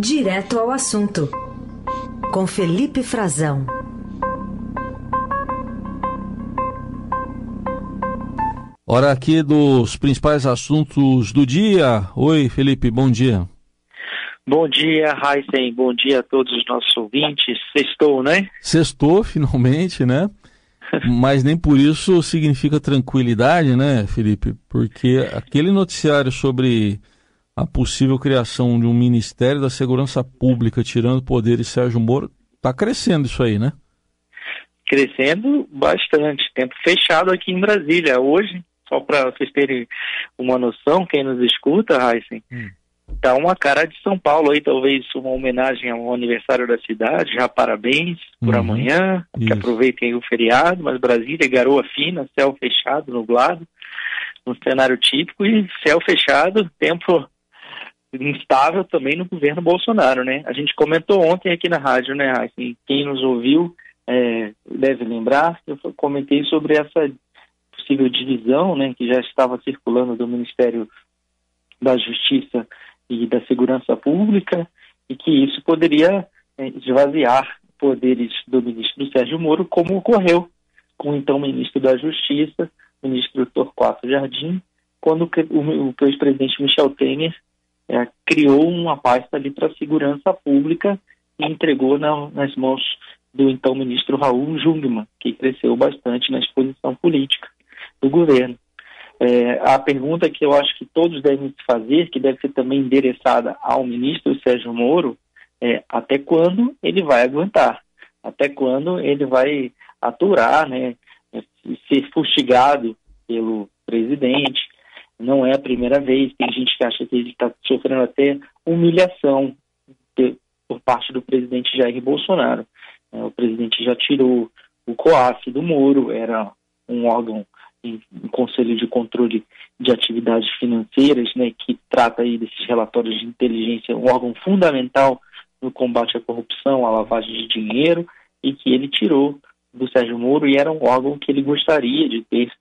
Direto ao assunto, com Felipe Frazão. Hora aqui dos principais assuntos do dia. Oi, Felipe, bom dia. Bom dia, Heisen. Bom dia a todos os nossos ouvintes. Sextou, né? Sextou, finalmente, né? Mas nem por isso significa tranquilidade, né, Felipe? Porque aquele noticiário sobre a possível criação de um Ministério da Segurança Pública tirando poderes Sérgio Moro, está crescendo isso aí, né? Crescendo bastante. Tempo fechado aqui em Brasília. Hoje, só para vocês terem uma noção, quem nos escuta, Heisen, hum tá uma cara de São Paulo aí, talvez uma homenagem ao aniversário da cidade, já parabéns por uhum. amanhã, Isso. que aproveitem o feriado, mas Brasília, garoa fina, céu fechado, nublado, um cenário típico e céu fechado, tempo instável também no governo Bolsonaro, né? A gente comentou ontem aqui na rádio, né, assim, quem nos ouviu é, deve lembrar, eu comentei sobre essa possível divisão, né, que já estava circulando do Ministério da Justiça e da segurança pública e que isso poderia é, esvaziar poderes do ministro Sérgio Moro, como ocorreu com o então ministro da Justiça, ministro Torquato Jardim, quando o, o ex-presidente Michel Temer é, criou uma pasta ali para segurança pública e entregou na, nas mãos do então ministro Raul Jungmann, que cresceu bastante na exposição política do governo. É, a pergunta que eu acho que todos devem se fazer, que deve ser também endereçada ao ministro Sérgio Moro, é até quando ele vai aguentar? Até quando ele vai aturar, né, ser fustigado pelo presidente? Não é a primeira vez, tem gente que acha que ele está sofrendo até humilhação por parte do presidente Jair Bolsonaro. É, o presidente já tirou o COAF do Moro, era um órgão em, Conselho de Controle de Atividades Financeiras, né, que trata aí desses relatórios de inteligência, um órgão fundamental no combate à corrupção, à lavagem de dinheiro, e que ele tirou do Sérgio Moro e era um órgão que ele gostaria de ter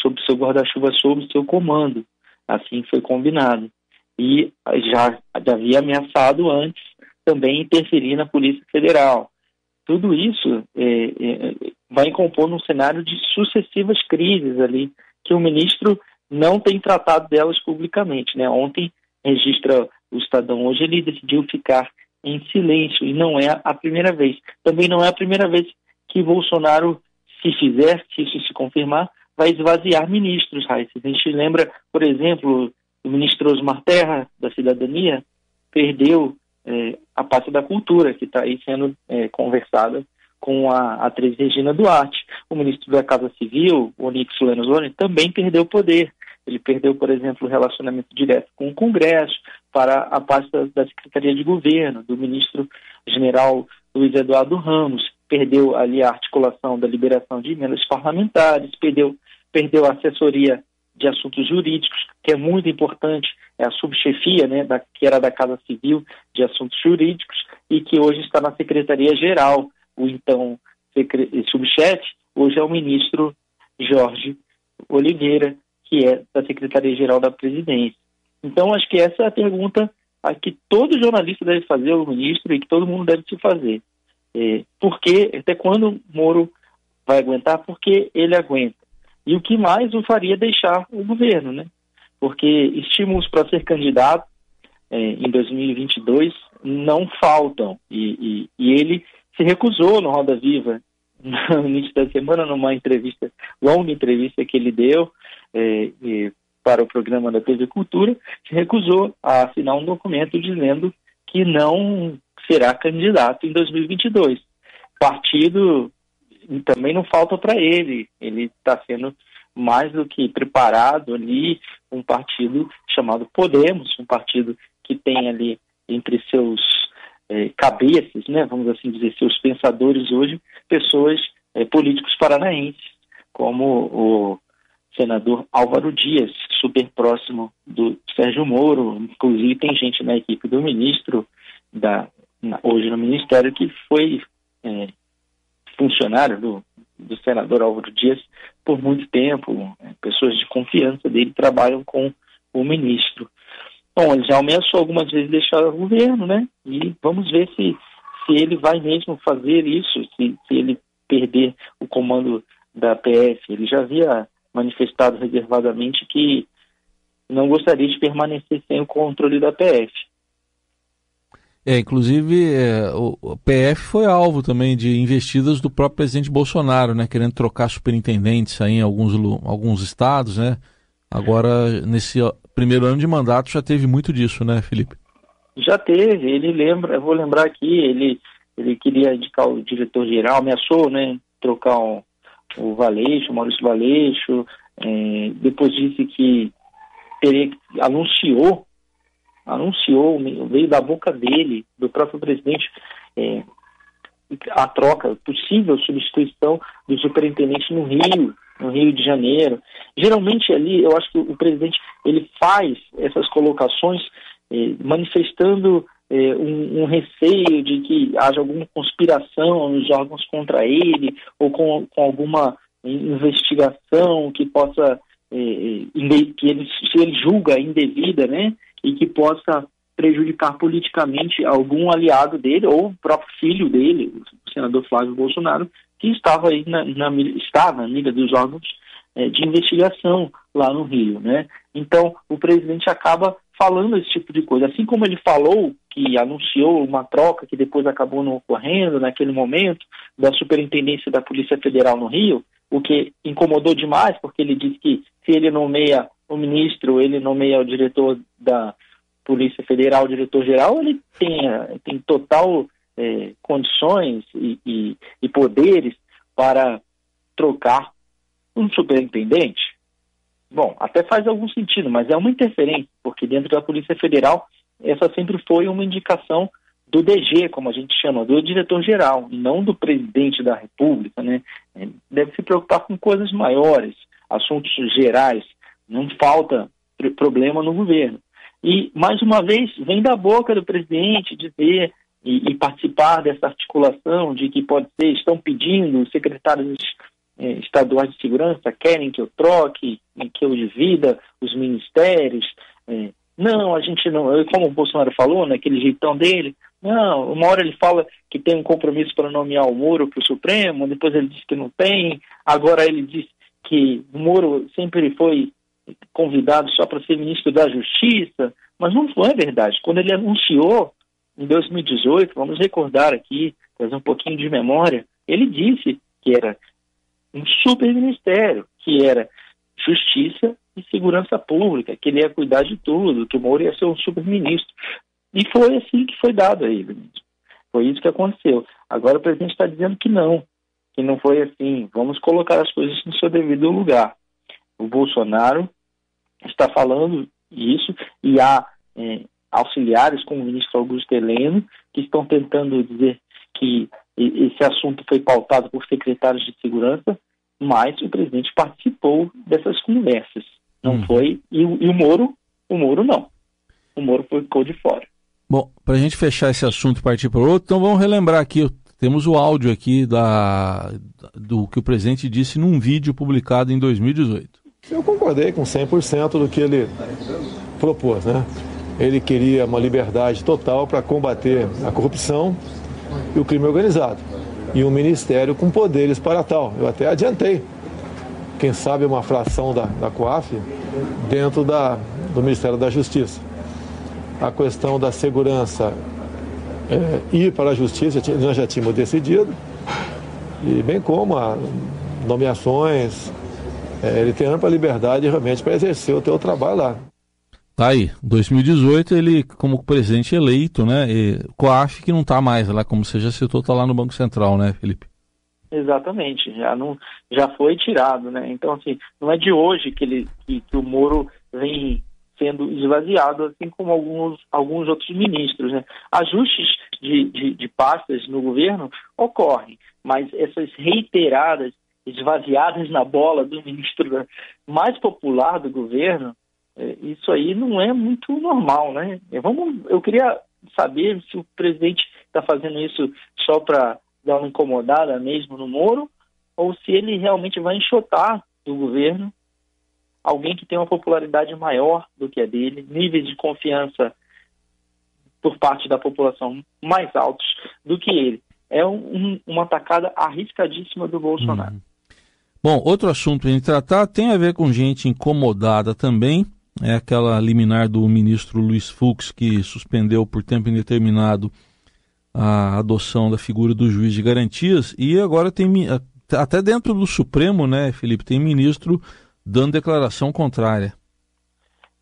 sob seu guarda-chuva, sob seu comando. Assim foi combinado. E já, havia ameaçado antes também interferir na Polícia Federal. Tudo isso é, é, vai compor um cenário de sucessivas crises ali, que o ministro não tem tratado delas publicamente. Né? Ontem, registra o Estadão hoje, ele decidiu ficar em silêncio, e não é a primeira vez. Também não é a primeira vez que Bolsonaro, se fizer, se isso se confirmar, vai esvaziar ministros, Raíssa. A gente lembra, por exemplo, o ministro Osmar Terra, da Cidadania, perdeu é, a parte da cultura, que está aí sendo é, conversada com a atriz Regina Duarte. O ministro da Casa Civil, Onix Lorenzoni, também perdeu poder. Ele perdeu, por exemplo, o relacionamento direto com o Congresso para a pasta da Secretaria de Governo, do ministro general Luiz Eduardo Ramos, perdeu ali a articulação da liberação de emendas parlamentares, perdeu, perdeu a assessoria de assuntos jurídicos, que é muito importante, é a subchefia, né, da, que era da Casa Civil de Assuntos Jurídicos, e que hoje está na Secretaria-Geral, o então subchefe, hoje é o ministro Jorge Oliveira, que é da Secretaria-Geral da Presidência. Então, acho que essa é a pergunta a que todo jornalista deve fazer ao ministro e que todo mundo deve se fazer. É, por que, até quando Moro vai aguentar? Porque ele aguenta. E o que mais o faria deixar o governo, né? Porque estímulos para ser candidato é, em 2022 não faltam. E, e, e, ele se recusou no Roda Viva, no início da semana, numa entrevista, longa entrevista que ele deu é, para o programa da TV Cultura, se recusou a assinar um documento dizendo que não será candidato em 2022. Partido também não falta para ele. Ele está sendo mais do que preparado ali um partido chamado Podemos, um partido que tem ali entre seus é, cabeças, né, vamos assim dizer, seus pensadores hoje, pessoas é, políticos paranaenses, como o senador Álvaro Dias, super próximo do Sérgio Moro, inclusive tem gente na equipe do ministro, da, na, hoje no Ministério, que foi é, funcionário do, do senador Álvaro Dias por muito tempo, é, pessoas de confiança dele trabalham com o ministro. Bom, ele já ameaçou algumas vezes deixar o governo, né? E vamos ver se, se ele vai mesmo fazer isso, se, se ele perder o comando da PF. Ele já havia manifestado reservadamente que não gostaria de permanecer sem o controle da PF. É, inclusive é, o, PF foi alvo também de investidas do próprio presidente Bolsonaro, né, querendo trocar superintendentes aí em alguns, alguns estados, né? Agora, nesse primeiro ano de mandato já teve muito disso, né, Felipe? Já teve, ele lembra, eu vou lembrar aqui, ele, ele queria indicar o diretor-geral, ameaçou, né, trocar o, Valeixo, Maurício Valeixo, é, depois disse que teria, anunciou anunciou, veio da boca dele, do próprio presidente, é, a troca, possível substituição do superintendente no Rio, no Rio de Janeiro. Geralmente ali, eu acho que o presidente ele faz essas colocações é, manifestando é, um, um, receio de que haja alguma conspiração nos órgãos contra ele ou com, com alguma investigação que possa é, que ele, se ele julga indevida, né, e que possa prejudicar politicamente algum aliado dele ou o próprio filho dele, o senador Flávio Bolsonaro, que estava aí na, na está na mira dos órgãos é, de investigação lá no Rio, né? Então o presidente acaba falando esse tipo de coisa, assim como ele falou que anunciou uma troca que depois acabou não ocorrendo naquele momento da superintendência da Polícia Federal no Rio, o que incomodou demais, porque ele disse que se ele nomeia o ministro, ele nomeia o diretor da Polícia Federal, o diretor-geral, ele tem, tem total é, condições e, e, e poderes para trocar um superintendente? Bom, até faz algum sentido, mas é uma interferência, porque dentro da Polícia Federal, essa sempre foi uma indicação do DG, como a gente chama, do diretor-geral, não do presidente da República, né? Deve se preocupar com coisas maiores, assuntos gerais, não falta problema no governo. E, mais uma vez, vem da boca do presidente dizer e, e participar dessa articulação de que pode ser, estão pedindo, os secretários eh, estaduais de segurança querem que eu troque, que eu divida os ministérios. Eh, não, a gente não, como o Bolsonaro falou, naquele jeitão dele, não, uma hora ele fala que tem um compromisso para nomear o Moro para o Supremo, depois ele diz que não tem, agora ele diz que o Moro sempre foi convidado só para ser ministro da Justiça, mas não foi verdade. Quando ele anunciou em 2018, vamos recordar aqui, trazer um pouquinho de memória, ele disse que era um super ministério, que era Justiça e Segurança Pública, que ele ia cuidar de tudo, que o Moro ia ser um super ministro. E foi assim que foi dado a ele. Foi isso que aconteceu. Agora o presidente está dizendo que não, que não foi assim. Vamos colocar as coisas no seu devido lugar. O Bolsonaro está falando isso e há é, auxiliares como o ministro Augusto Heleno que estão tentando dizer que esse assunto foi pautado por secretários de segurança, mas o presidente participou dessas conversas. Não hum. foi e, e, o Moro, o Moro não. O Moro ficou de fora. Bom, para a gente fechar esse assunto e partir para outro, então vamos relembrar aqui. Temos o áudio aqui da, do que o presidente disse num vídeo publicado em 2018. Eu concordei com 100% do que ele propôs, né? Ele queria uma liberdade total para combater a corrupção e o crime organizado. E um ministério com poderes para tal. Eu até adiantei. Quem sabe uma fração da, da COAF dentro da, do Ministério da Justiça. A questão da segurança é, ir para a Justiça, nós já tínhamos decidido. E bem como nomeações, é, ele tem ampla liberdade realmente para exercer o teu trabalho lá. Tá aí, 2018 ele como presidente eleito, né? E COAF que não está mais lá, como você já citou, está lá no Banco Central, né, Felipe? Exatamente, já não já foi tirado, né? Então assim, não é de hoje que ele que, que o Moro vem sendo esvaziado, assim como alguns, alguns outros ministros. Né? Ajustes de, de, de pastas no governo ocorrem, mas essas reiteradas esvaziadas na bola do ministro mais popular do governo, é, isso aí não é muito normal, né? Vamos, eu queria saber se o presidente está fazendo isso só para dar uma incomodada mesmo no Moro, ou se ele realmente vai enxotar do governo alguém que tem uma popularidade maior do que a dele, níveis de confiança por parte da população mais altos do que ele. É um, uma atacada arriscadíssima do Bolsonaro. Uhum. Bom, outro assunto em tratar tem a ver com gente incomodada também. É aquela liminar do ministro Luiz Fux que suspendeu por tempo indeterminado a adoção da figura do juiz de garantias e agora tem até dentro do Supremo, né, Felipe, tem ministro dando declaração contrária.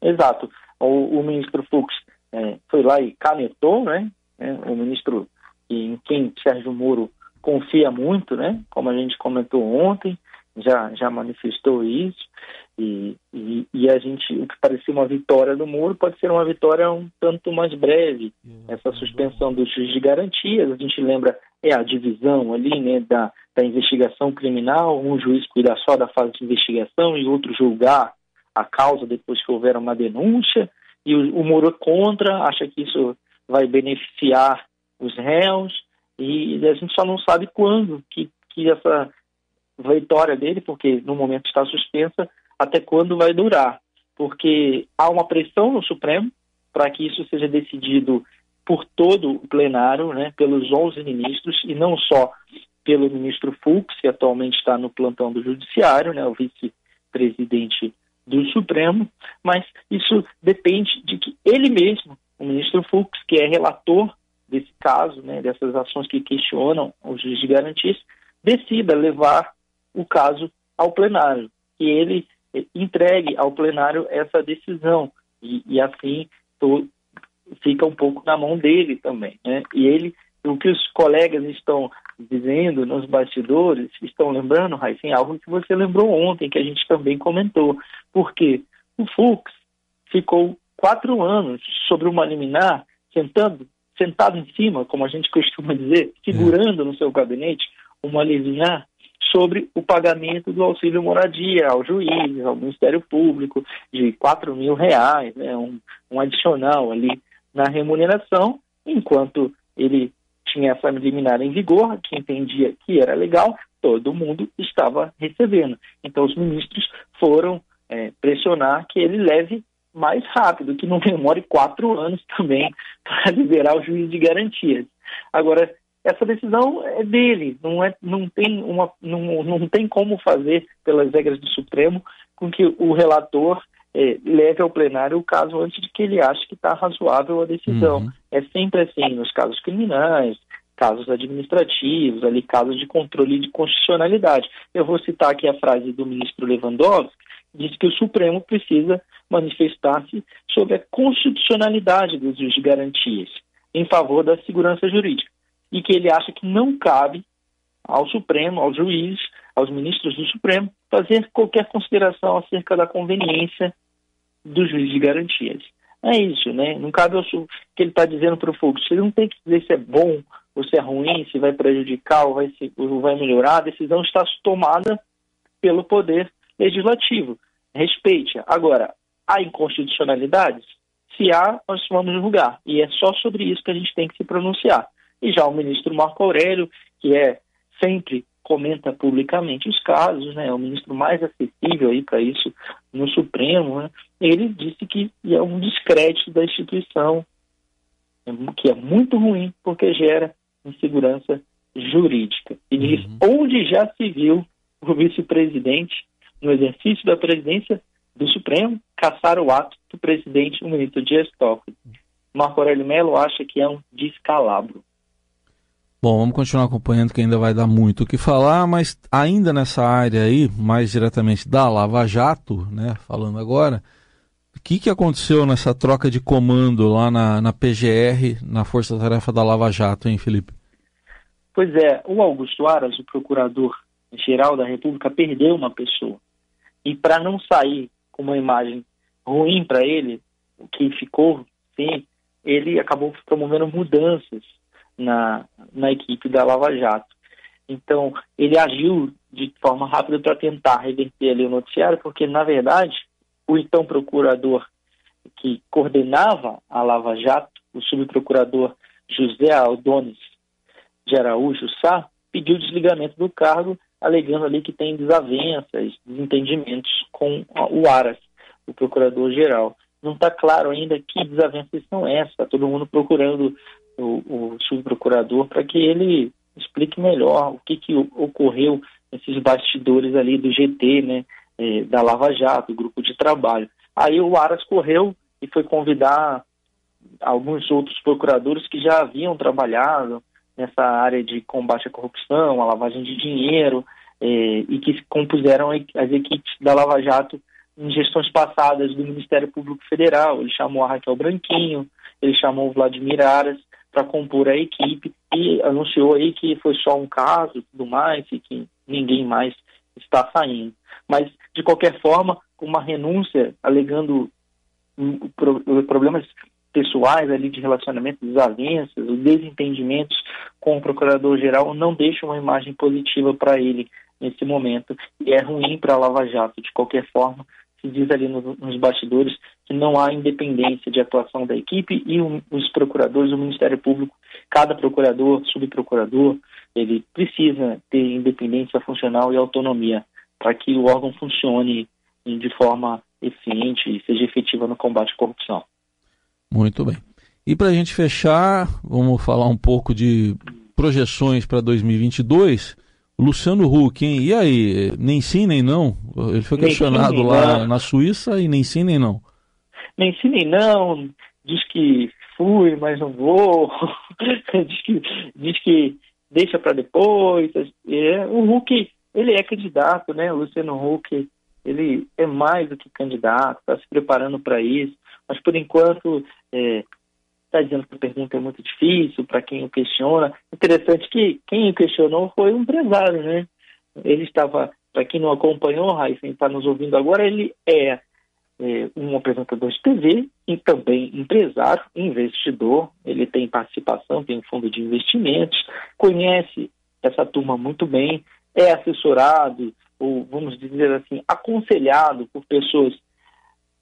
Exato. O, o ministro Fux é, foi lá e canetou, né? É, o ministro em quem Sérgio Moro confia muito, né? Como a gente comentou ontem, já, já manifestou isso. E, e, e, a gente, o que parecia uma vitória do Moro, pode ser uma vitória um tanto mais breve. Essa suspensão do juiz de garantias, a gente lembra, é a divisão ali, né, da, da investigação criminal, um juiz cuida só da fase de investigação e outro julgar a causa depois que houver uma denúncia e o, o Moro é contra, acha que isso vai beneficiar os réus, e a gente só não sabe quando que, que essa vitória dele, porque no momento está suspensa, até quando vai durar. Porque há uma pressão no Supremo para que isso seja decidido por todo o plenário, né, pelos 11 ministros, e não só pelo ministro Fux, que atualmente está no plantão do Judiciário, né, o vice-presidente do Supremo, mas isso depende de que ele mesmo, o ministro Fux, que é relator desse caso, né, dessas ações que questionam o juiz de garantias, decida levar o caso ao plenário, que ele entregue ao plenário essa decisão. E, e assim tô, fica um pouco na mão dele também, né? E ele, o que os colegas estão dizendo nos bastidores, estão lembrando, Raíssa, algo que você lembrou ontem, que a gente também comentou, porque o Fux ficou quatro anos sobre uma liminar, sentando, sentado em cima, como a gente costuma dizer, segurando no seu gabinete uma liminar sobre o pagamento do auxílio moradia ao juiz, ao Ministério Público, de quatro mil reais, né, um, um adicional ali na remuneração, enquanto ele tinha essa liminar em vigor, que entendia que era legal, todo mundo estava recebendo. Então os ministros foram é, pressionar que ele leve mais rápido, que não demore quatro anos também para liberar o juiz de garantias. Agora, essa decisão é dele, não, é, não, tem uma, não, não tem como fazer, pelas regras do Supremo, com que o relator é, leve ao plenário o caso antes de que ele ache que está razoável a decisão. Uhum. É sempre assim, nos casos criminais, casos administrativos, ali casos de controle de constitucionalidade. Eu vou citar aqui a frase do ministro Lewandowski, diz que o Supremo precisa manifestar-se sobre a constitucionalidade dos de garantias em favor da segurança jurídica e que ele acha que não cabe ao Supremo, aos juízes, aos ministros do Supremo, fazer qualquer consideração acerca da conveniência do juiz de garantias. É isso, né? Não cabe ao que ele está dizendo para o Fux. Ele não tem que dizer se é bom ou se é ruim, se vai prejudicar ou vai, se, ou vai melhorar. A decisão está tomada pelo Poder Legislativo. Respeite. Agora, há inconstitucionalidades? Se há, nós vamos julgar. E é só sobre isso que a gente tem que se pronunciar. E já o ministro Marco Aurélio, que é sempre comenta publicamente os casos, né, é o ministro mais acessível aí para isso no Supremo, né, ele disse que é um descrédito da instituição, que é muito ruim porque gera insegurança jurídica. E diz uhum. onde já se viu o vice-presidente, no exercício da presidência do Supremo, caçar o ato do presidente, o ministro Dias Toffoli. Marco Aurélio Melo acha que é um descalabro. Bom, vamos continuar acompanhando que ainda vai dar muito o que falar, mas ainda nessa área aí, mais diretamente da Lava Jato, né, falando agora, o que, que aconteceu nessa troca de comando lá na, na PGR, na Força Tarefa da Lava Jato, hein, Felipe? Pois é, o Augusto Aras, o procurador-geral da República, perdeu uma pessoa. E para não sair com uma imagem ruim para ele, o que ficou, sim, ele acabou promovendo mudanças na, na equipe da Lava Jato. Então, ele agiu de forma rápida para tentar reverter ali o noticiário, porque, na verdade, o então procurador que coordenava a Lava Jato, o subprocurador José Aldones de Araújo Sá, pediu desligamento do cargo alegando ali que tem desavenças, desentendimentos com o Aras, o procurador-geral. Não está claro ainda que desavenças são essas, está todo mundo procurando o, o subprocurador para que ele explique melhor o que, que ocorreu nesses bastidores ali do GT, né, é, da Lava Jato, grupo de trabalho. Aí o Aras correu e foi convidar alguns outros procuradores que já haviam trabalhado nessa área de combate à corrupção, à lavagem de dinheiro, eh, e que compuseram as equipes da Lava Jato em gestões passadas do Ministério Público Federal. Ele chamou a Raquel Branquinho, ele chamou o Vladimir Aras para compor a equipe e anunciou aí que foi só um caso e tudo mais, e que ninguém mais está saindo. Mas, de qualquer forma, uma renúncia alegando problemas pessoais ali de relacionamento, desavenças, os desentendimentos com o procurador-geral não deixam uma imagem positiva para ele nesse momento e é ruim para a Lava Jato de qualquer forma. Se diz ali nos, nos bastidores que não há independência de atuação da equipe e um, os procuradores, o Ministério Público, cada procurador, subprocurador, ele precisa ter independência funcional e autonomia para que o órgão funcione de forma eficiente e seja efetiva no combate à corrupção. Muito bem. E para a gente fechar, vamos falar um pouco de projeções para 2022. Luciano Huck, hein? E aí, nem sim nem não? Ele foi questionado lá não. na Suíça e nem sim nem não. Nem sim nem não. Diz que fui, mas não vou. diz, que, diz que deixa para depois. É, o Huck, ele é candidato, né? O Luciano Huck, ele é mais do que candidato, está se preparando para isso mas por enquanto é, tá dizendo que a pergunta é muito difícil para quem o questiona. Interessante que quem o questionou foi um empresário, né? Ele estava, para quem não acompanhou, Raíssa, está nos ouvindo agora, ele é, é, um apresentador de TV e também empresário, investidor. Ele tem participação, tem um fundo de investimentos, conhece essa turma muito bem, é assessorado, ou vamos dizer assim, aconselhado por pessoas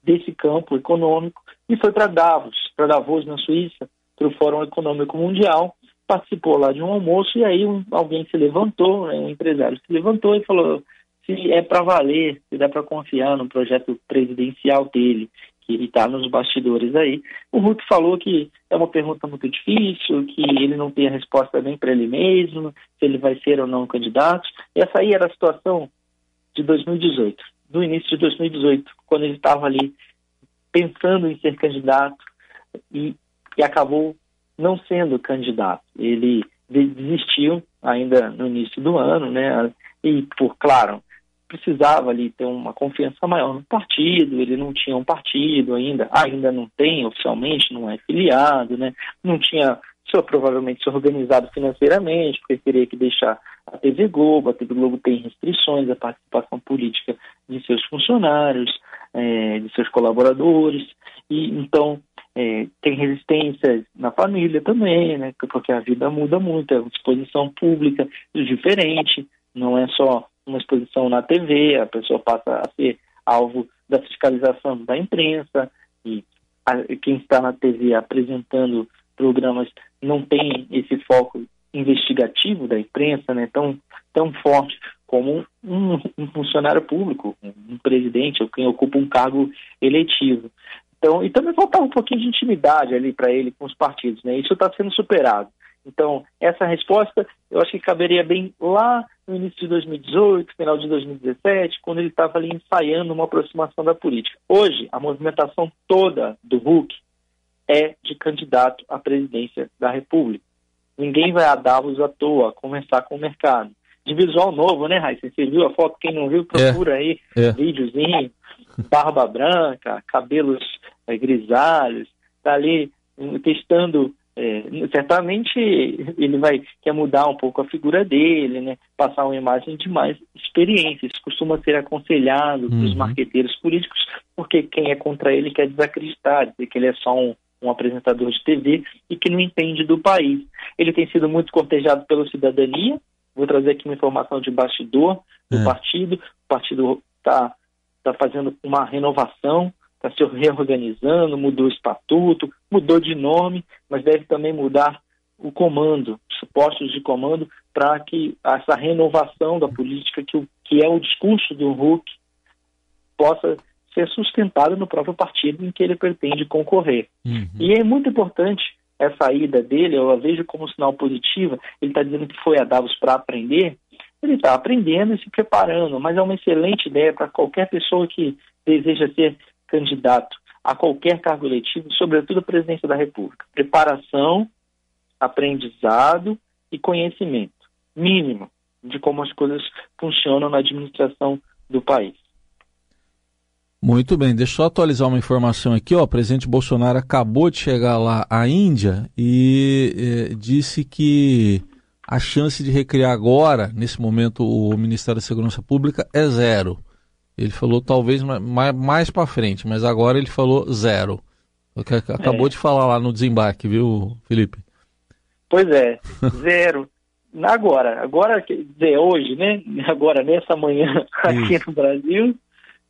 desse campo econômico e foi para Davos, para Davos na Suíça, para o Fórum Econômico Mundial, participou lá de um almoço e aí um, alguém se levantou, né, um empresário se levantou e falou se é para valer, se dá para confiar no projeto presidencial dele, que ele está nos bastidores aí. O Ruth falou que é uma pergunta muito difícil, que ele não tem a resposta nem para ele mesmo, se ele vai ser ou não candidato. Essa aí era a situação de 2018 do início de 2018, quando ele estava ali pensando em ser candidato e, e acabou não sendo candidato. Ele desistiu ainda no início do ano, né? E por claro, precisava ali ter uma confiança maior no partido, ele não tinha um partido ainda, ainda não tem oficialmente, não é filiado, né? Não tinha só provavelmente se organizado financeiramente, porque teria que deixar a TV Globo, a TV Globo tem restrições à participação política de seus funcionários, é, de seus colaboradores, e então é, tem resistência na família também, né, porque a vida muda muito, é uma exposição pública diferente, não é só uma exposição na TV, a pessoa passa a ser alvo da fiscalização da imprensa, e a, quem está na TV apresentando programas não tem esse foco investigativo da imprensa né, tão, tão forte como um, um funcionário público, um presidente ou quem ocupa um cargo eletivo. Então, e também faltava um pouquinho de intimidade ali para ele com os partidos, né? Isso está sendo superado. Então, essa resposta eu acho que caberia bem lá no início de 2018, final de 2017, quando ele estava ali ensaiando uma aproximação da política. Hoje, a movimentação toda do Hulk é de candidato à presidência da República. Ninguém vai a Davos à toa conversar com o mercado. De visual novo, né, Raíssa? Você viu a foto? Quem não viu, procura é, aí, é. videozinho, barba branca, cabelos é, grisalhos, tá ali hum, testando é, certamente ele vai quer mudar um pouco a figura dele, né? Passar uma imagem de mais experiência. Isso costuma ser aconselhado uhum. para os marqueteiros políticos, porque quem é contra ele quer desacreditar, dizer que ele é só um, um apresentador de TV e que não entende do país. Ele tem sido muito cortejado pela cidadania. Vou trazer aqui uma informação de bastidor do é. partido. O partido está tá fazendo uma renovação, está se reorganizando, mudou o estatuto, mudou de nome, mas deve também mudar o comando, postos de comando, para que essa renovação da política, que, que é o discurso do Huck, possa ser sustentada no próprio partido em que ele pretende concorrer. Uhum. E é muito importante essa ida dele, eu a vejo como sinal positivo, ele está dizendo que foi a Davos para aprender, ele está aprendendo e se preparando, mas é uma excelente ideia para qualquer pessoa que deseja ser candidato a qualquer cargo eletivo, sobretudo a presidência da República. Preparação, aprendizado e conhecimento mínimo de como as coisas funcionam na administração do país. Muito bem, deixa eu atualizar uma informação aqui. Ó, o presidente Bolsonaro acabou de chegar lá à Índia e eh, disse que a chance de recriar agora, nesse momento, o Ministério da Segurança Pública é zero. Ele falou talvez mais, mais para frente, mas agora ele falou zero. Acabou é. de falar lá no desembarque, viu, Felipe? Pois é, zero. Agora, agora, quer dizer, hoje, né? Agora, nessa manhã aqui Isso. no Brasil,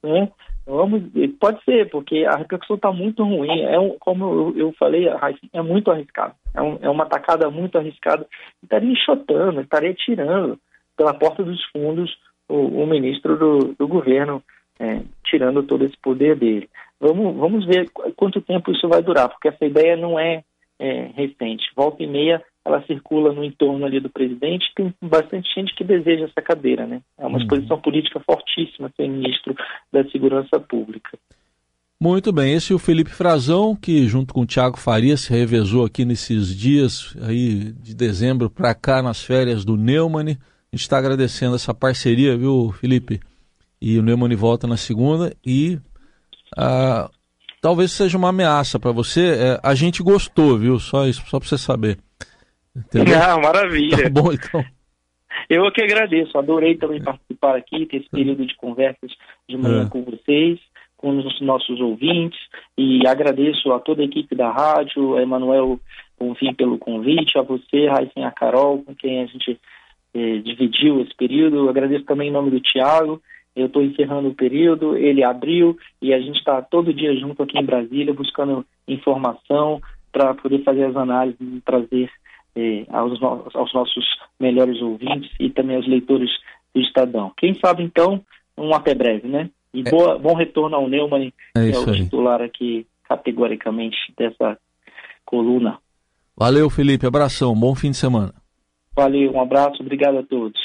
né? Vamos, pode ser, porque a repercussão está muito ruim. É um, como eu, eu falei, é muito arriscado. É, um, é uma tacada muito arriscada. Estaria enxotando, estaria tirando pela porta dos fundos o, o ministro do, do governo, é, tirando todo esse poder dele. Vamos, vamos ver quanto tempo isso vai durar, porque essa ideia não é, é recente. Volta e meia ela circula no entorno ali do presidente, tem bastante gente que deseja essa cadeira, né? É uma uhum. exposição política fortíssima ser ministro da Segurança Pública. Muito bem, esse é o Felipe Frazão, que junto com o Tiago Faria se revezou aqui nesses dias aí de dezembro para cá nas férias do Neumann. A gente está agradecendo essa parceria, viu, Felipe? E o Neumann volta na segunda e ah, talvez seja uma ameaça para você. É, a gente gostou, viu? Só isso, só para você saber. Entendeu? Não, maravilha. Tá bom, então. Eu que agradeço, adorei também participar aqui, ter esse período de conversas de manhã é. com vocês, com os nossos ouvintes, e agradeço a toda a equipe da rádio, a Emanuel enfim, pelo convite, a você, Raíssen, a Carol, com quem a gente eh, dividiu esse período, agradeço também em nome do Tiago, eu estou encerrando o período, ele abriu, e a gente está todo dia junto aqui em Brasília, buscando informação para poder fazer as análises e trazer eh, aos, no aos nossos melhores ouvintes e também aos leitores do Estadão. Quem sabe, então, um até breve, né? E é. boa, bom retorno ao Neumann, é que é o aí. titular aqui, categoricamente, dessa coluna. Valeu, Felipe. Abração. Bom fim de semana. Valeu, um abraço. Obrigado a todos.